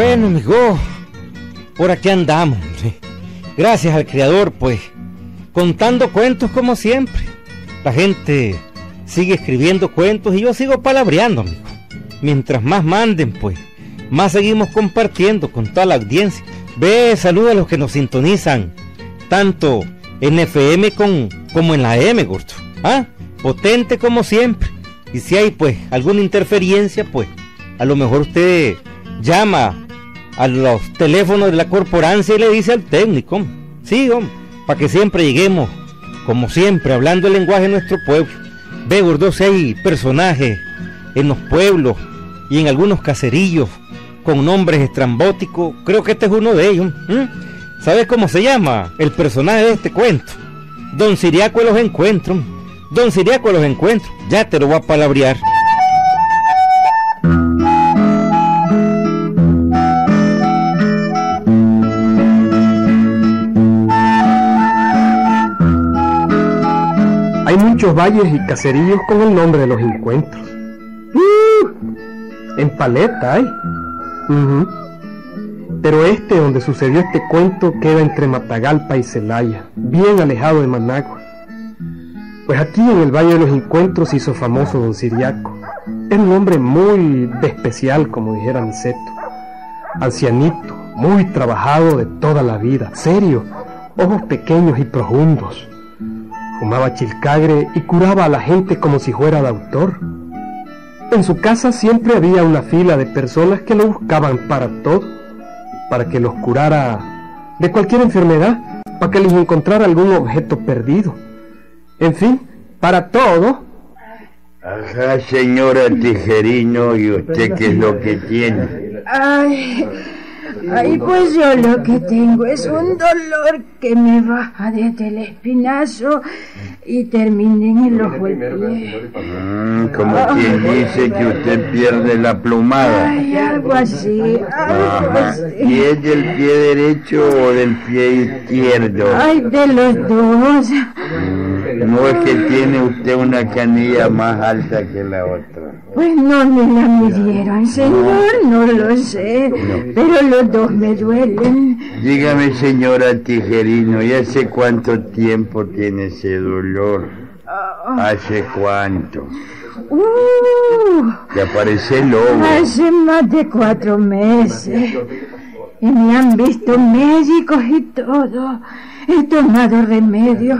Bueno, amigo, por aquí andamos. Gracias al Creador, pues, contando cuentos como siempre. La gente sigue escribiendo cuentos y yo sigo palabreando, amigo. Mientras más manden, pues, más seguimos compartiendo con toda la audiencia. Ve, saluda a los que nos sintonizan, tanto en FM con, como en la M, gordo. ¿Ah? Potente como siempre. Y si hay, pues, alguna interferencia, pues, a lo mejor usted llama a los teléfonos de la corporancia y le dice al técnico, sí, para que siempre lleguemos, como siempre, hablando el lenguaje de nuestro pueblo. Ve, gordo, hay personajes en los pueblos y en algunos caserillos con nombres estrambóticos, creo que este es uno de ellos. ¿Sabes cómo se llama el personaje de este cuento? Don Siriaco los encuentros. Don Siriaco los encuentros. Ya te lo voy a palabrear. Muchos valles y caseríos con el nombre de los encuentros. ¡Uh! En paleta hay. Pero este donde sucedió este cuento queda entre Matagalpa y Celaya, bien alejado de Managua. Pues aquí en el Valle de los Encuentros hizo famoso don Siriaco. Es un hombre muy de especial, como dijera Niceto. Ancianito, muy trabajado de toda la vida, serio, ojos pequeños y profundos Fumaba chilcagre y curaba a la gente como si fuera doctor. En su casa siempre había una fila de personas que lo buscaban para todo, para que los curara de cualquier enfermedad, para que les encontrara algún objeto perdido. En fin, para todo. Ajá, señora Tijerino, ¿y usted qué es lo que tiene? Ay, Ay, pues yo lo que tengo es un dolor que me baja desde el espinazo y termina en el ojo del pie. Mm, como quien dice que usted pierde la plumada. Ay, algo así, ¿Y es del pie derecho o del pie izquierdo? Ay, de los dos. Mm, no es que tiene usted una canilla más alta que la otra. Pues no me la midieron, señor, no lo sé, pero los dos me duelen. Dígame, señora Tijerino, ¿y hace cuánto tiempo tiene ese dolor? Ah. ¿Hace cuánto? Uh, ¿Te aparece el lobo? Hace más de cuatro meses. Y me han visto médicos y todo. He tomado remedios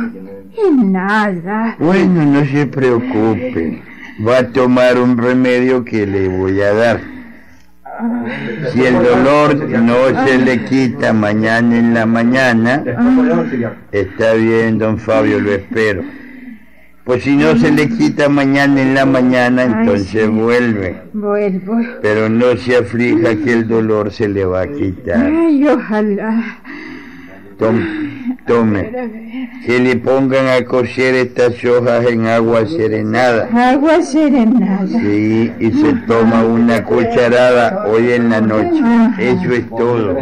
nada. Bueno, no se preocupe va a tomar un remedio que le voy a dar. Si el dolor no se le quita mañana en la mañana, está bien, don Fabio, lo espero. Pues si no se le quita mañana en la mañana, entonces vuelve. Vuelvo. Pero no se aflija que el dolor se le va a quitar. Ay, ojalá. Tome, que le pongan a cocer estas hojas en agua serenada. Agua serenada. Sí, y se toma una cucharada hoy en la noche. Eso es todo.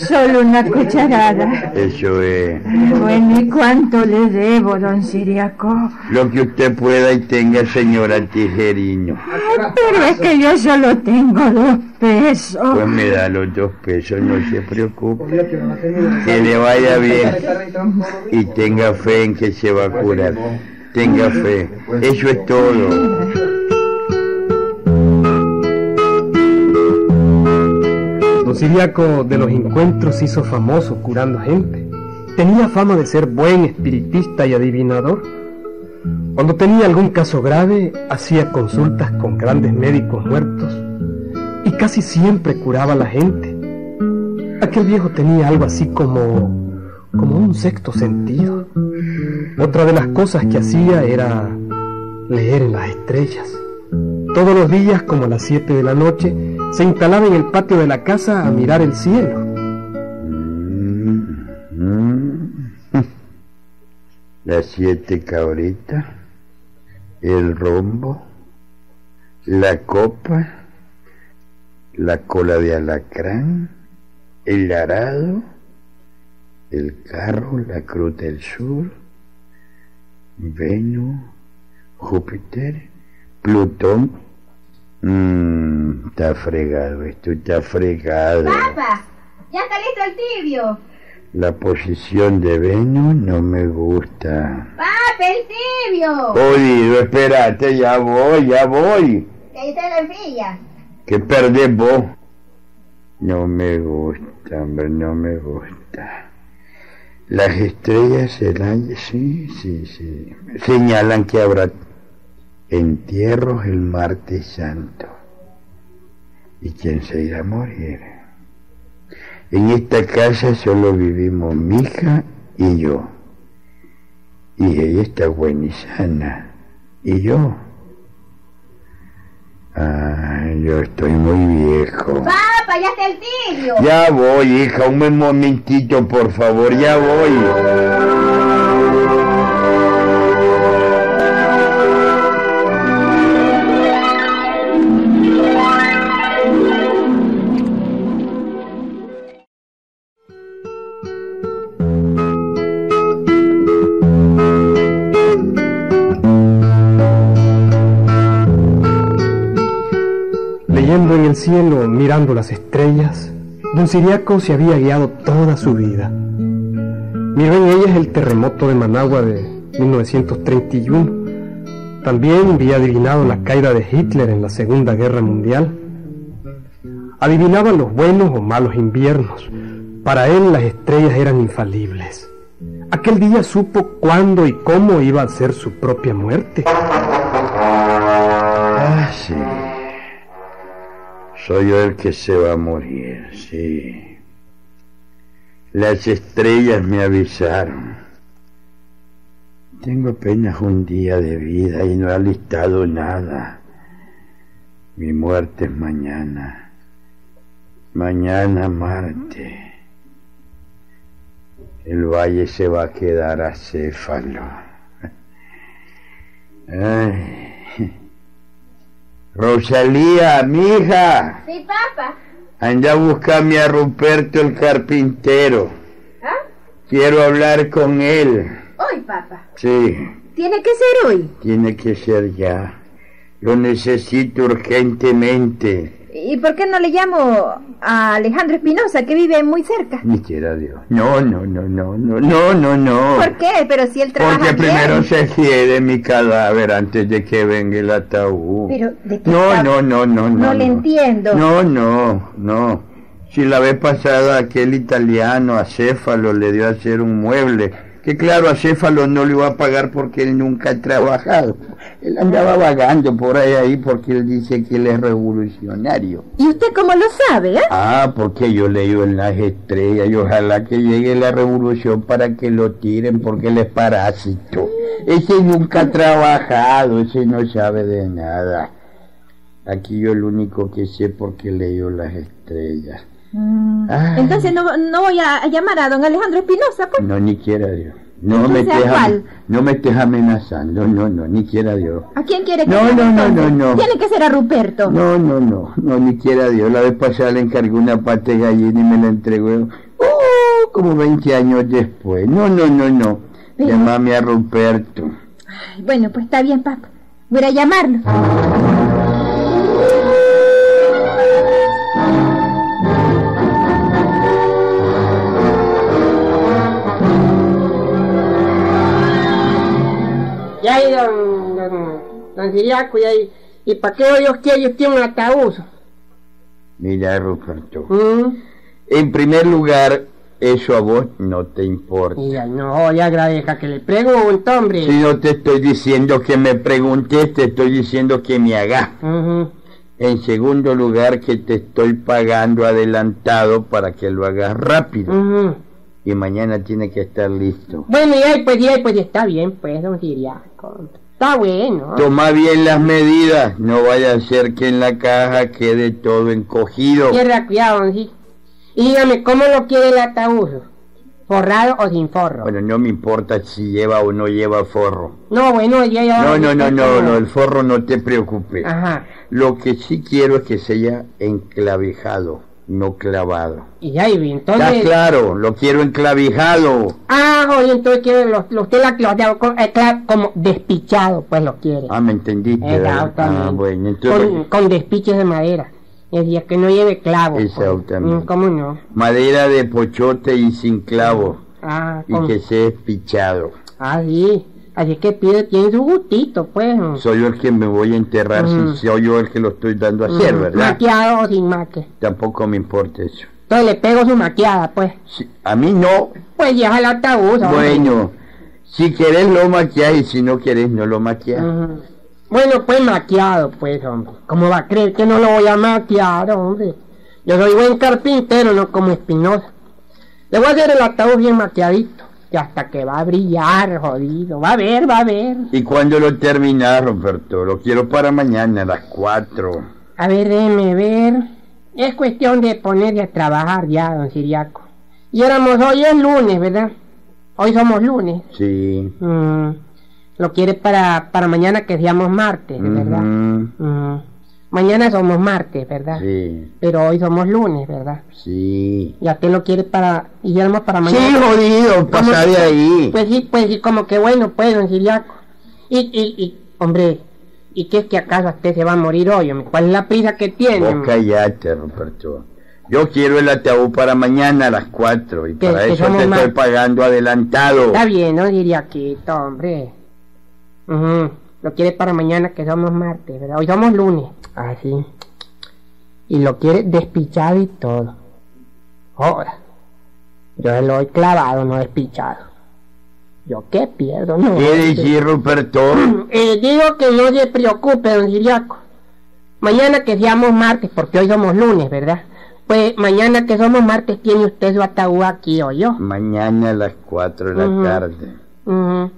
Solo una cucharada. Eso es. Bueno, ¿y cuánto le debo, don Siriaco? Lo que usted pueda y tenga, señora Tijerino. pero es que yo solo tengo dos pesos. Pues me da los dos pesos, no se preocupe. Que le vaya bien y tenga fe en que se va a curar. Tenga fe. Eso es todo. Siriaco de los encuentros hizo famoso curando gente. Tenía fama de ser buen espiritista y adivinador. Cuando tenía algún caso grave, hacía consultas con grandes médicos muertos y casi siempre curaba a la gente. Aquel viejo tenía algo así como como un sexto sentido. Otra de las cosas que hacía era leer en las estrellas. Todos los días, como a las siete de la noche, se instalaba en el patio de la casa a mirar el cielo. Las siete cabritas, el rombo, la copa, la cola de alacrán, el arado, el carro, la cruz del sur, Venus, Júpiter, Plutón, Mmm, está fregado, esto está fregado. Papá, ya está listo el tibio. La posición de Venus no me gusta. Papá, el tibio. Oído, espérate, ya voy, ya voy. Que está la enfría. ¿Qué perdés vos? No me gusta, hombre, no me gusta. Las estrellas del año, sí, sí, sí. Señalan que habrá entierros el martes santo. ¿Y quién se irá a morir? En esta casa solo vivimos mi hija y yo. Y ella está buena y sana. ¿Y yo? Ah, yo estoy muy viejo. Papá, ya está el tibio. Ya voy, hija, un momentito, por favor, ya voy. El cielo, mirando las estrellas, don Siriaco se había guiado toda su vida. Miró en ellas el terremoto de Managua de 1931. También había adivinado la caída de Hitler en la Segunda Guerra Mundial. Adivinaba los buenos o malos inviernos. Para él las estrellas eran infalibles. Aquel día supo cuándo y cómo iba a ser su propia muerte. Ah, sí. Soy yo el que se va a morir, sí. Las estrellas me avisaron. Tengo apenas un día de vida y no he alistado nada. Mi muerte es mañana. Mañana Marte. El valle se va a quedar acéfalo. Ay. Rosalía, mija, Sí, papá. anda a buscarme a Ruperto el carpintero. ¿Ah? Quiero hablar con él. Hoy, papá. Sí, Tiene que ser hoy. tiene que ser ya. Lo necesito urgentemente. ¿Y por qué no le llamo a Alejandro Espinosa, que vive muy cerca? Ni quiera Dios. No, no, no, no, no, no, no, no. ¿Por qué? Pero si él trabaja Porque bien. primero se quiere mi cadáver antes de que venga el ataúd. Pero, ¿de qué No, está- no, no, no, no. No le entiendo. No, no, no. Si la vez pasada aquel italiano acéfalo le dio a hacer un mueble, que claro, acéfalo no le iba a pagar porque él nunca ha trabajado. Él andaba vagando por ahí, ahí porque él dice que él es revolucionario. ¿Y usted cómo lo sabe, eh? Ah, porque yo leo en las estrellas y ojalá que llegue la revolución para que lo tiren porque él es parásito. Ese nunca ha trabajado, ese no sabe de nada. Aquí yo el único que sé porque leo las estrellas. Ay. Entonces no, no voy a, llamar a don Alejandro Espinosa, pues. No, ni quiera Dios. No me, Entonces, ¿a estés, cuál? am- no me estés amenazando, no, no, ni quiera Dios. ¿A quién quiere que No, no, no, no, no. Tiene que ser a Ruperto. No, no, no, no, ni quiera Dios. La vez pasada le encargué una pata de gallina y me la entregó. Oh, como 20 años después. No, no, no, no. Llámame a Ruperto. Ay, bueno, pues está bien, papá. Voy a llamarlo. Y ahí, don, don, don Siriaco, y ahí, ¿y para qué quiere usted un ataúd? Mira, Ruperto. ¿Mm? En primer lugar, eso a vos no te importa. Ya, no, ya agradezca que le pregunto, hombre. Si no te estoy diciendo que me preguntes, te estoy diciendo que me hagas. En segundo lugar, que te estoy pagando adelantado para que lo hagas rápido. Y mañana tiene que estar listo. Bueno, y ahí, pues, y ahí, pues, está bien, pues, don Siriaco. Está bueno. Toma bien las medidas, no vaya a ser que en la caja quede todo encogido. Cierra cuidado, don Siriaco. Y dígame, ¿cómo lo quiere el ataúd? ¿Forrado o sin forro? Bueno, no me importa si lleva o no lleva forro. No, bueno, ya, ya. No, no, no, ya, no, ya. no, el forro no te preocupes. Ajá. Lo que sí quiero es que sea enclavijado, no clavado. Y ahí, Está entonces... claro, lo quiero enclavijado. Ah, oye, entonces la, los de- con- eh, como despichado, pues lo quiere. Ah, me entendiste. ¿verdad? Exactamente. Ah, bueno, entonces con, con despiches de madera. Es decir, que no lleve clavos. pues. Exactamente. Mm, ¿Cómo no? madera de pochote y sin clavo Ah, y con- que sea espichado. ah, sí. Así que pide, tiene su gustito, pues. Soy yo el que me voy a enterrar Mm. si soy yo el que lo estoy dando a hacer, Mm, ¿verdad? Maquiado o sin maque. Tampoco me importa eso. Entonces le pego su maquiada, pues. A mí no. Pues el ataúd. hombre. Bueno, si querés lo maquillas y si no querés no lo maquillas. Ujú. Bueno, pues maquiado, pues, hombre. ¿Cómo va a creer que no lo voy a maquiar, hombre? Yo soy buen carpintero, no como Espinosa. Le voy a hacer el ataúd bien maquiadito. Y hasta que va a brillar, jodido. Va a ver, va a ver. ¿Y cuándo lo terminás, Roberto? Lo quiero para mañana a las 4. A ver, déjeme ver. Es cuestión de ponerse a trabajar ya, don Siriaco. Y éramos hoy es lunes, ¿verdad? Hoy somos lunes. Sí. Mm, Lo quiere para, para mañana que seamos martes, ¿verdad? Mañana somos martes, ¿verdad? Sí, Pero hoy somos lunes, ¿verdad? sí. Y a usted lo quiere para... Y éramos para Sí, mañana. jodido, pasa de ahí. Pues sí, pues sí, como que bueno, pues, don Siriaco. Y, y, y, hombre, ¿y qué es que acaso usted se va a morir hoy? hombre? ¿Cuál es la prisa que tiene? Vos callate, Roberto. Yo quiero el ataúd para mañana a las 4 y para eso te más- estoy pagando adelantado. Está bien, don Siriaquito, hombre. Ujú, Lo quiere para mañana que somos martes, ¿verdad? Hoy somos lunes. Así. Y lo quiere despichado y todo. Ahora. Yo se lo doy clavado, no despichado. ¿Yo qué pierdo? No. ¿Qué decir, Ruperto? Eh, digo que no se preocupe, don Siriaco. Mañana que seamos martes, porque hoy somos lunes, ¿verdad? Pues mañana que somos martes tiene usted su ataúd aquí, o yo. Mañana a las 4 de la tarde.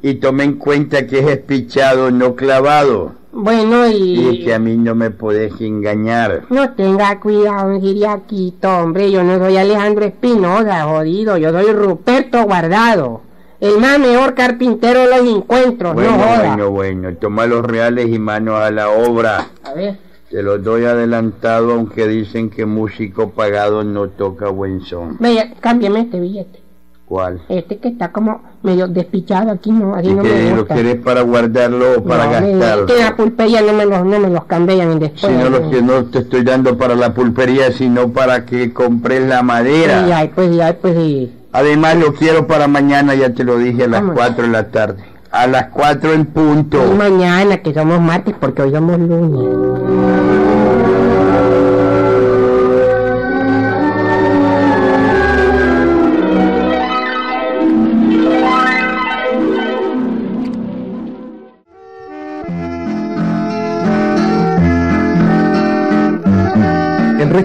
Y tome en cuenta que es espichado, no clavado. Bueno, y... Y que a mí no me podés engañar. No tenga cuidado, don Siriaquito, hombre. Yo no soy Alejandro Espinosa, jodido. Yo soy Ruperto Guardado. El más mejor carpintero de los encuentros, Bueno, no joda. bueno, bueno. Toma los reales y manos a la obra. A ver. Te los doy adelantado, aunque dicen que músico pagado no toca buen son. Vaya, cámbiame este billete. ¿Cuál? Este que está como medio despichado aquí, no, ¿Y no que me gusta. querés para guardarlo o para No, gastarlo? Que la pulpería no me los, no me los cambian después. Si no, lo que no te estoy dando para la pulpería, sino para que compres la madera. Sí, ay, pues sí, ay, pues sí. Además, lo quiero para mañana, ya te lo dije, a las Vamos. 4 de la tarde. A las 4 en punto. Y mañana que somos martes porque hoy somos lunes.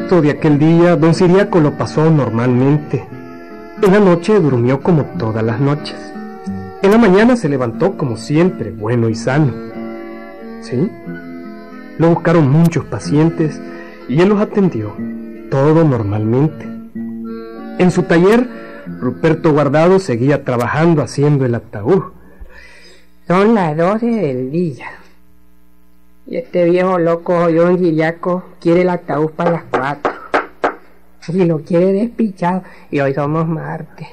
De aquel día, don Siriaco lo pasó normalmente. En la noche durmió como todas las noches. En la mañana se levantó como siempre, bueno y sano. ¿Sí? Lo buscaron muchos pacientes y él los atendió, todo normalmente. En su taller, Ruperto Guardado seguía trabajando haciendo el ataúd. Son las 12 del día. Y este viejo loco John Siriaco quiere el ataúd para las 4. Y lo quiere despichado. Y hoy somos martes.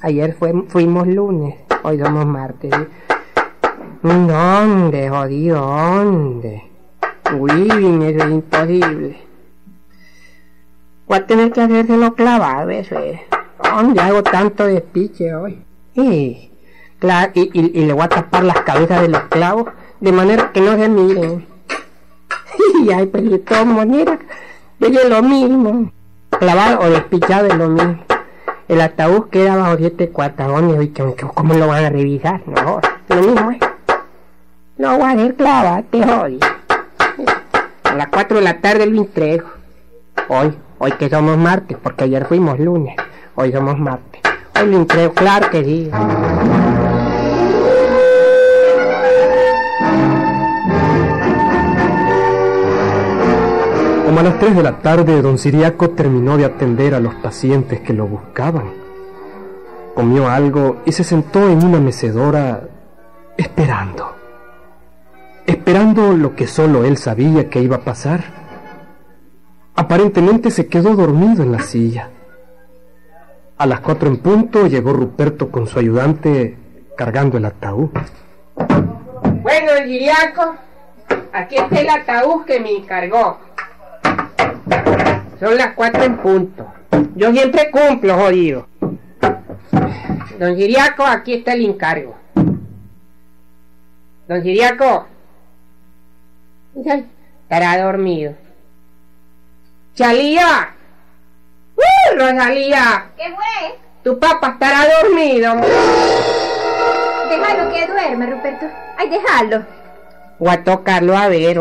Ayer fuimos lunes. Hoy somos martes. ¿Dónde, jodido? ¿Dónde? Uy, eso es imposible. Voy a tener que hacérselo clavado, eso es. ¿Dónde hago tanto despiche hoy? Y, y- y le voy a tapar las cabezas de los clavos de manera que no se miren. Y ay, pues de todas maneras, es lo mismo. Clavado o despichado es lo mismo. El ataúd queda bajo siete cuatagones y ¿cómo lo van a revisar? No, es lo mismo, ¿eh? No voy a hacer clavate, jodi. A las 4 de la tarde lo entrego. Hoy, hoy que somos martes, porque ayer fuimos lunes. Hoy somos martes. Hoy lo entrego, claro que sí. A las 3 de la tarde, don Siriaco terminó de atender a los pacientes que lo buscaban. Comió algo y se sentó en una mecedora esperando. Esperando lo que solo él sabía que iba a pasar. Aparentemente se quedó dormido en la silla. A las cuatro en punto llegó Ruperto con su ayudante cargando el ataúd. Bueno, Giriaco, aquí está el ataúd que me encargó. Son las cuatro en punto. Yo siempre cumplo, jodido. Don Giriaco, aquí está el encargo. Don Giriaco. Ay, Estará dormido. Chalía. ¡Uh, Rosalía! ¿Qué fue? Tu papá estará dormido. Déjalo que duerme, Ruperto. Ay, déjalo. O a tocarlo a ver.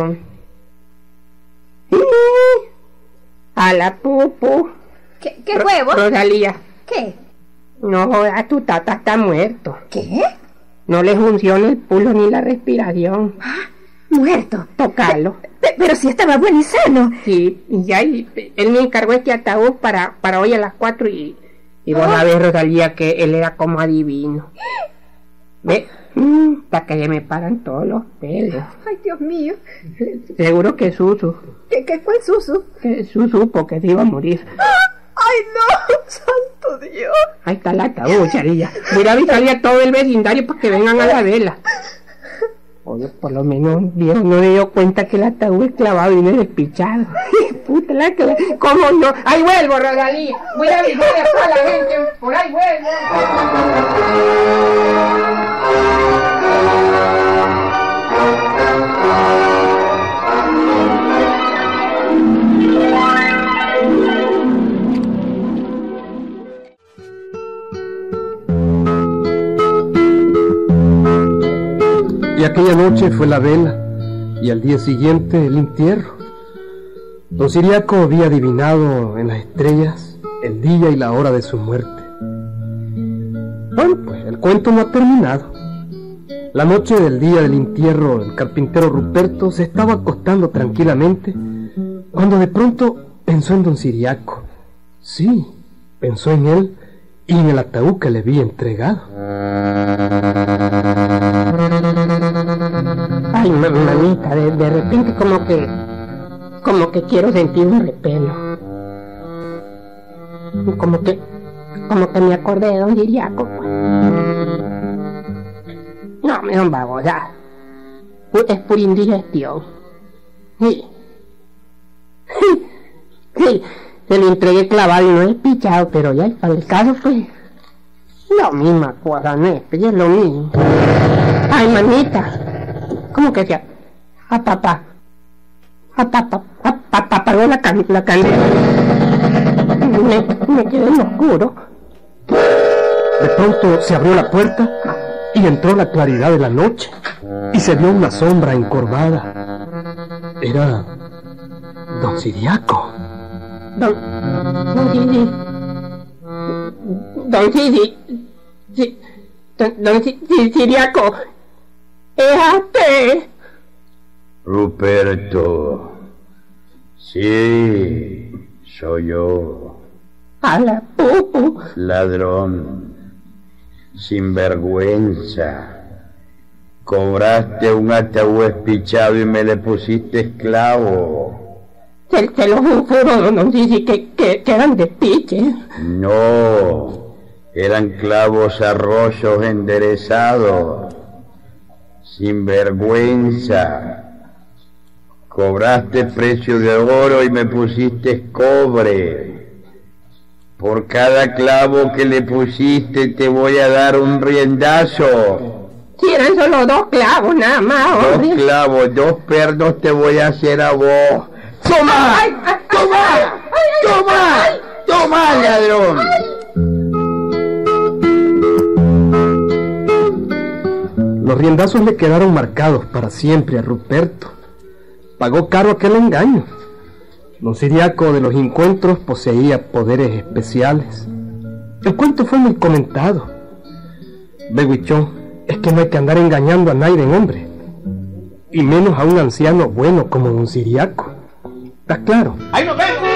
A la pupu. ¿Qué, qué? Rosalía. ¿Qué? No jodas, tu tata está muerto. ¿Qué? No le funciona el pulso ni la respiración. Muerto. Tocarlo. Pe- pero si estaba bueno y sano. Sí, y ya y- él me encargó este ataúd para, para hoy a las cuatro y, y vos sabés, Rosalía, que él era como adivino. Ve, para que se me paran todos los pelos. Ay, Dios mío. Seguro que Susu, ¿Qué, qué fue, Susu? que Susu supo que se iba a morir. Ay, no. Santo Dios. Ahí está el ataúd, charilla. Voy a avisarle a todo el vecindario para que vengan a la vela. Oye, por lo menos Dios no le dio cuenta que el ataúd es clavado y no es despichado. Puta la que... ¿Cómo no? ¡Ahí vuelvo, Rosalía! Voy a avisarle a toda la gente. ¡Por ahí vuelvo! Y aquella noche fue la vela y al día siguiente el entierro. Don Siriaco había adivinado en las estrellas el día y la hora de su muerte. Bueno, pues el cuento no ha terminado. La noche del día del entierro, el carpintero Ruperto se estaba acostando tranquilamente cuando de pronto pensó en don Siriaco. Sí, pensó en él y en el ataúd que le había entregado. Ay, ma- mamita, de, de repente como que... Como que quiero sentir un repelo. Como que... Como que me acordé de don Giriaco. pues. Babosas. Pu- Es pura indigestión. Sí. Sí, se lo entregué clavado y no es pichado, pero ya el caso fue... Lo misma cosa, no es, lo mismo. Ay, mamita. ¿Cómo que sea? A papá. A papá. A papá apagó la, can la candela. Me, me quedé en oscuro. De pronto se abrió la puerta y entró la claridad de la noche y se vio una sombra encorvada. Era don Siriaco. Don... Don Sisi. Don Sisi. Sí, Don, don Si- Si- Siriaco. Usted. Ruperto. Sí, soy yo, A la pupu. ladrón, sinvergüenza. Cobraste un ataúd espichado y me le pusiste esclavo. Se, se lo juro, don, que, que, que eran de piche. No, eran clavos arroyos enderezados. Sinvergüenza. Cobraste precio de oro y me pusiste cobre. Por cada clavo que le pusiste te voy a dar un riendazo. Si eran solo dos clavos, nada más, Dos hombre. clavos, dos pernos te voy a hacer a vos. ¡Toma! ¡Toma! ¡Toma! ¡Toma, ladrón! Los riendazos le quedaron marcados para siempre a Ruperto. Pagó caro aquel engaño. Don Siriaco de los encuentros poseía poderes especiales. El cuento fue muy comentado. Beguichón, es que no hay que andar engañando a nadie, hombre. Y menos a un anciano bueno como Don Siriaco. ¿Está claro? ¡Ahí nos vemos!